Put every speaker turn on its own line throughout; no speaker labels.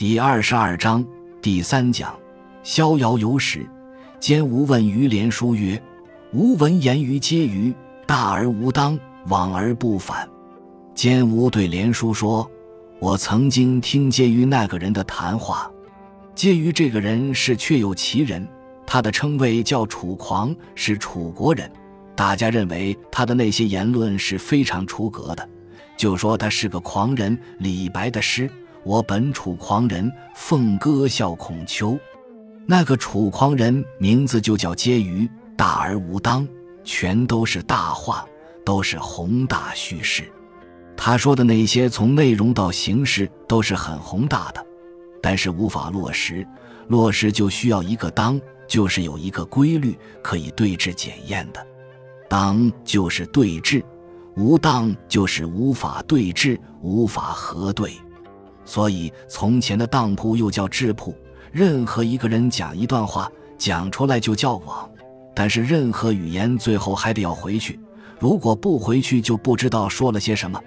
第二十二章第三讲：逍遥游史，兼吾问于连书曰：“吾闻言于皆于大而无当，往而不返。”兼吾对连书说：“我曾经听介于那个人的谈话。介于这个人是确有其人，他的称谓叫楚狂，是楚国人。大家认为他的那些言论是非常出格的，就说他是个狂人。李白的诗。”我本楚狂人，凤歌笑孔丘。那个楚狂人名字就叫婕妤，大而无当，全都是大话，都是宏大叙事。他说的那些，从内容到形式都是很宏大的，但是无法落实。落实就需要一个当，就是有一个规律可以对峙检验的。当就是对峙，无当就是无法对峙，无法核对。所以，从前的当铺又叫质铺。任何一个人讲一段话，讲出来就叫网。但是，任何语言最后还得要回去。如果不回去，就不知道说了些什么。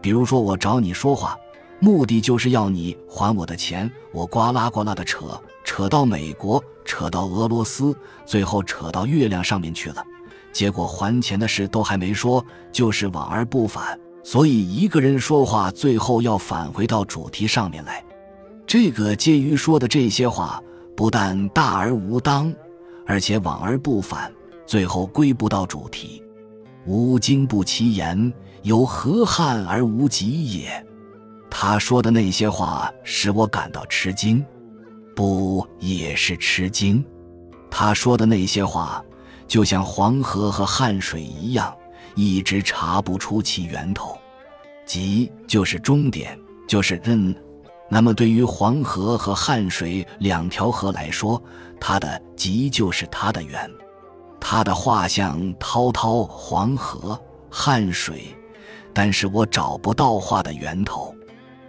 比如说，我找你说话，目的就是要你还我的钱。我呱啦呱啦的扯，扯到美国，扯到俄罗斯，最后扯到月亮上面去了。结果还钱的事都还没说，就是往而不返。所以，一个人说话最后要返回到主题上面来。这个介于说的这些话，不但大而无当，而且往而不返，最后归不到主题。吾经不其言，有何憾而无及也？他说的那些话使我感到吃惊，不也是吃惊？他说的那些话，就像黄河和汉水一样。一直查不出其源头，即就是终点，就是嗯。那么对于黄河和汉水两条河来说，它的即就是它的源。它的画像滔滔黄河、汉水，但是我找不到画的源头。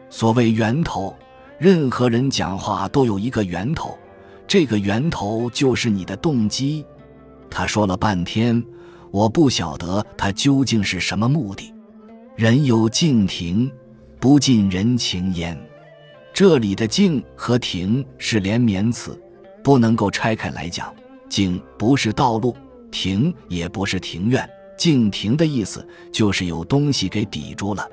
所谓源头，任何人讲话都有一个源头，这个源头就是你的动机。他说了半天。我不晓得他究竟是什么目的。人有敬亭，不近人情焉。这里的敬和亭是连绵词，不能够拆开来讲。敬不是道路，亭也不是庭院。敬亭的意思就是有东西给抵住了，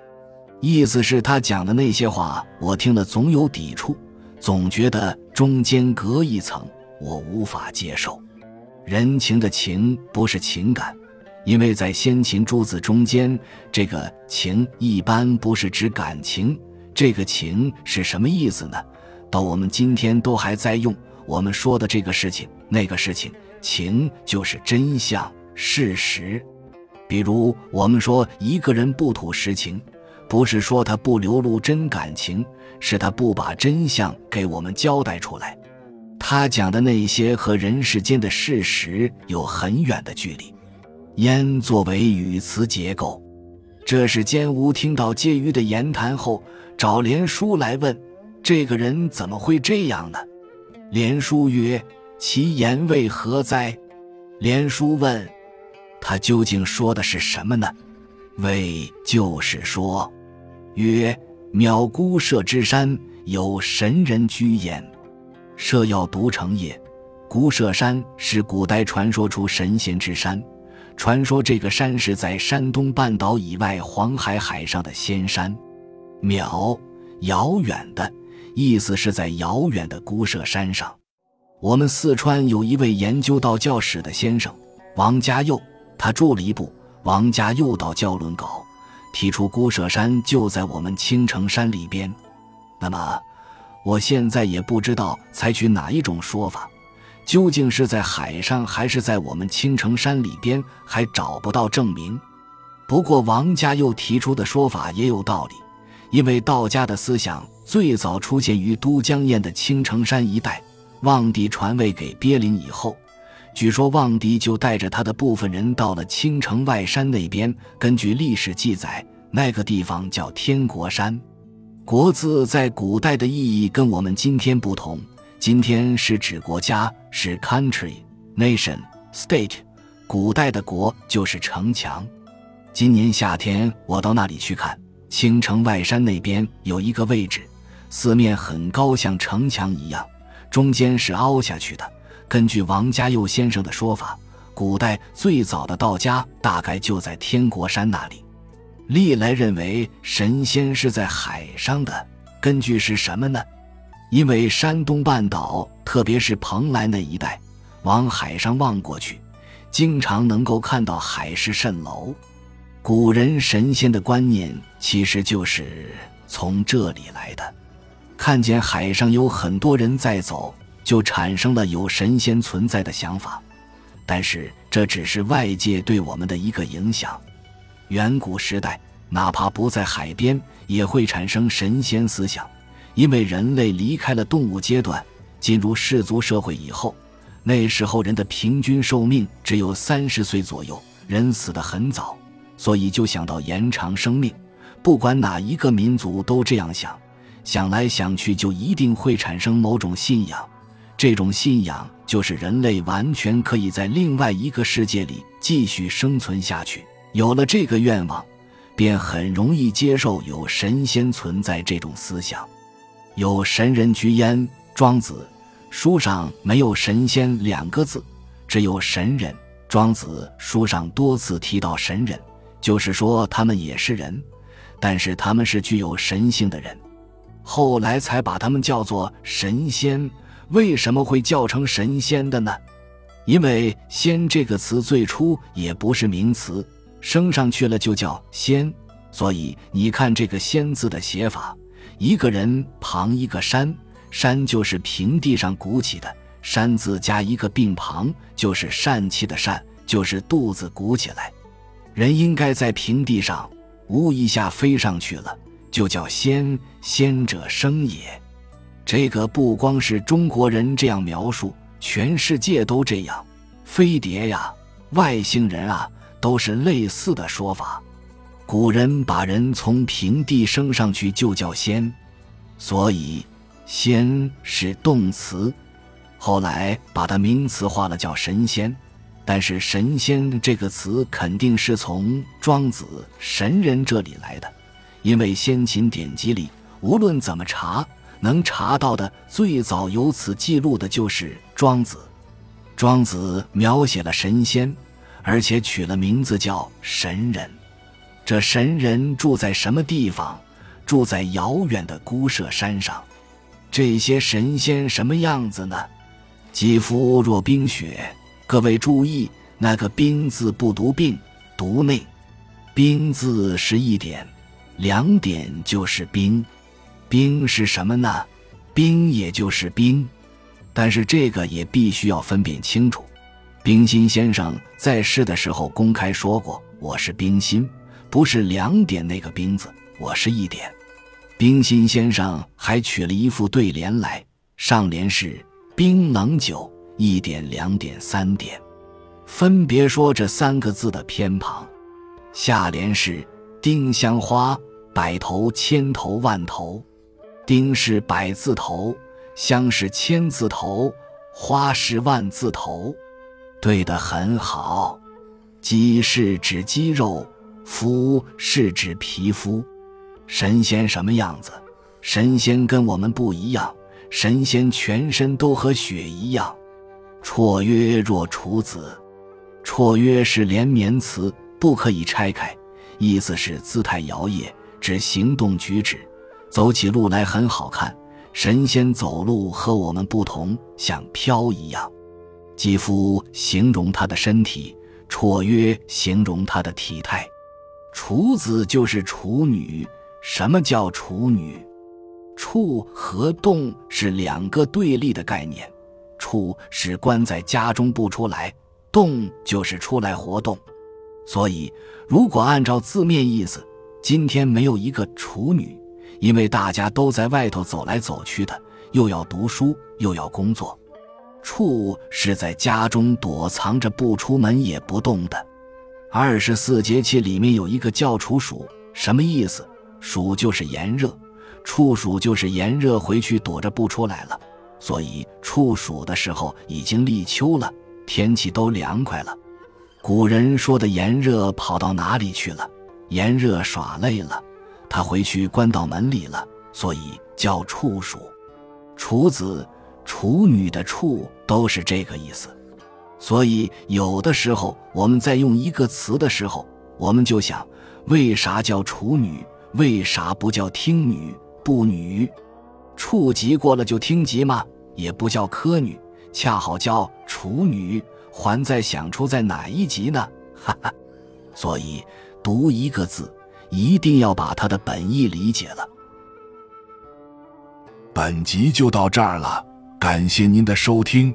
意思是他讲的那些话，我听了总有抵触，总觉得中间隔一层，我无法接受。人情的情不是情感。因为在先秦诸子中间，这个情一般不是指感情，这个情是什么意思呢？到我们今天都还在用。我们说的这个事情、那个事情，情就是真相、事实。比如我们说一个人不吐实情，不是说他不流露真感情，是他不把真相给我们交代出来。他讲的那些和人世间的事实有很远的距离。焉作为语词结构，这是监吾听到介于的言谈后，找连书来问：这个人怎么会这样呢？连书曰：“其言为何哉？”连书问：“他究竟说的是什么呢？”谓就是说：“曰渺孤舍之山，有神人居焉。舍要独成也。孤舍山是古代传说出神仙之山。”传说这个山是在山东半岛以外黄海海上的仙山，渺遥远的意思是在遥远的孤舍山上。我们四川有一位研究道教史的先生王家佑，他著了一部《王家佑道教论稿》，提出孤舍山就在我们青城山里边。那么，我现在也不知道采取哪一种说法。究竟是在海上，还是在我们青城山里边，还找不到证明。不过王家又提出的说法也有道理，因为道家的思想最早出现于都江堰的青城山一带。望帝传位给鳖灵以后，据说望帝就带着他的部分人到了青城外山那边。根据历史记载，那个地方叫天国山。国字在古代的意义跟我们今天不同。今天是指国家，是 country、nation、state。古代的国就是城墙。今年夏天我到那里去看，青城外山那边有一个位置，四面很高，像城墙一样，中间是凹下去的。根据王家佑先生的说法，古代最早的道家大概就在天国山那里。历来认为神仙是在海上的，根据是什么呢？因为山东半岛，特别是蓬莱那一带，往海上望过去，经常能够看到海市蜃楼。古人神仙的观念其实就是从这里来的。看见海上有很多人在走，就产生了有神仙存在的想法。但是这只是外界对我们的一个影响。远古时代，哪怕不在海边，也会产生神仙思想。因为人类离开了动物阶段，进入氏族社会以后，那时候人的平均寿命只有三十岁左右，人死得很早，所以就想到延长生命。不管哪一个民族都这样想，想来想去就一定会产生某种信仰，这种信仰就是人类完全可以在另外一个世界里继续生存下去。有了这个愿望，便很容易接受有神仙存在这种思想。有神人居焉，庄子书上没有神仙两个字，只有神人。庄子书上多次提到神人，就是说他们也是人，但是他们是具有神性的人。后来才把他们叫做神仙。为什么会叫成神仙的呢？因为“仙”这个词最初也不是名词，升上去了就叫仙。所以你看这个“仙”字的写法。一个人旁一个山，山就是平地上鼓起的，山字加一个病旁，就是疝气的疝，就是肚子鼓起来。人应该在平地上，呜一下飞上去了，就叫仙，仙者生也。这个不光是中国人这样描述，全世界都这样。飞碟呀，外星人啊，都是类似的说法。古人把人从平地升上去就叫仙，所以仙是动词。后来把它名词化了叫神仙，但是神仙这个词肯定是从庄子神人这里来的，因为先秦典籍里无论怎么查，能查到的最早有此记录的就是庄子。庄子描写了神仙，而且取了名字叫神人。这神人住在什么地方？住在遥远的孤舍山上。这些神仙什么样子呢？肌肤若冰雪。各位注意，那个“冰”字不读病，读内。冰字是一点，两点就是冰。冰是什么呢？冰也就是冰。但是这个也必须要分辨清楚。冰心先生在世的时候公开说过：“我是冰心。”不是两点那个冰字，我是一点。冰心先生还取了一副对联来，上联是冰冷酒，一点、两点、三点，分别说这三个字的偏旁；下联是丁香花，百头、千头、万头，丁是百字头，香是千字头，花是万字头，对得很好。鸡是指鸡肉。肤是指皮肤，神仙什么样子？神仙跟我们不一样，神仙全身都和雪一样。绰约若处子，绰约是连绵词，不可以拆开，意思是姿态摇曳，指行动举止，走起路来很好看。神仙走路和我们不同，像飘一样。肌肤形容他的身体，绰约形容他的体态。处子就是处女。什么叫处女？处和动是两个对立的概念。处是关在家中不出来，动就是出来活动。所以，如果按照字面意思，今天没有一个处女，因为大家都在外头走来走去的，又要读书又要工作。处是在家中躲藏着不出门也不动的。二十四节气里面有一个叫处暑，什么意思？暑就是炎热，处暑就是炎热回去躲着不出来了。所以处暑的时候已经立秋了，天气都凉快了。古人说的炎热跑到哪里去了？炎热耍累了，他回去关到门里了，所以叫处暑，处子、处女的处都是这个意思。所以有的时候我们在用一个词的时候，我们就想：为啥叫处女？为啥不叫听女、不女？处级过了就听级吗？也不叫科女，恰好叫处女，还在想出在哪一级呢？哈哈。所以读一个字，一定要把它的本意理解了。
本集就到这儿了，感谢您的收听，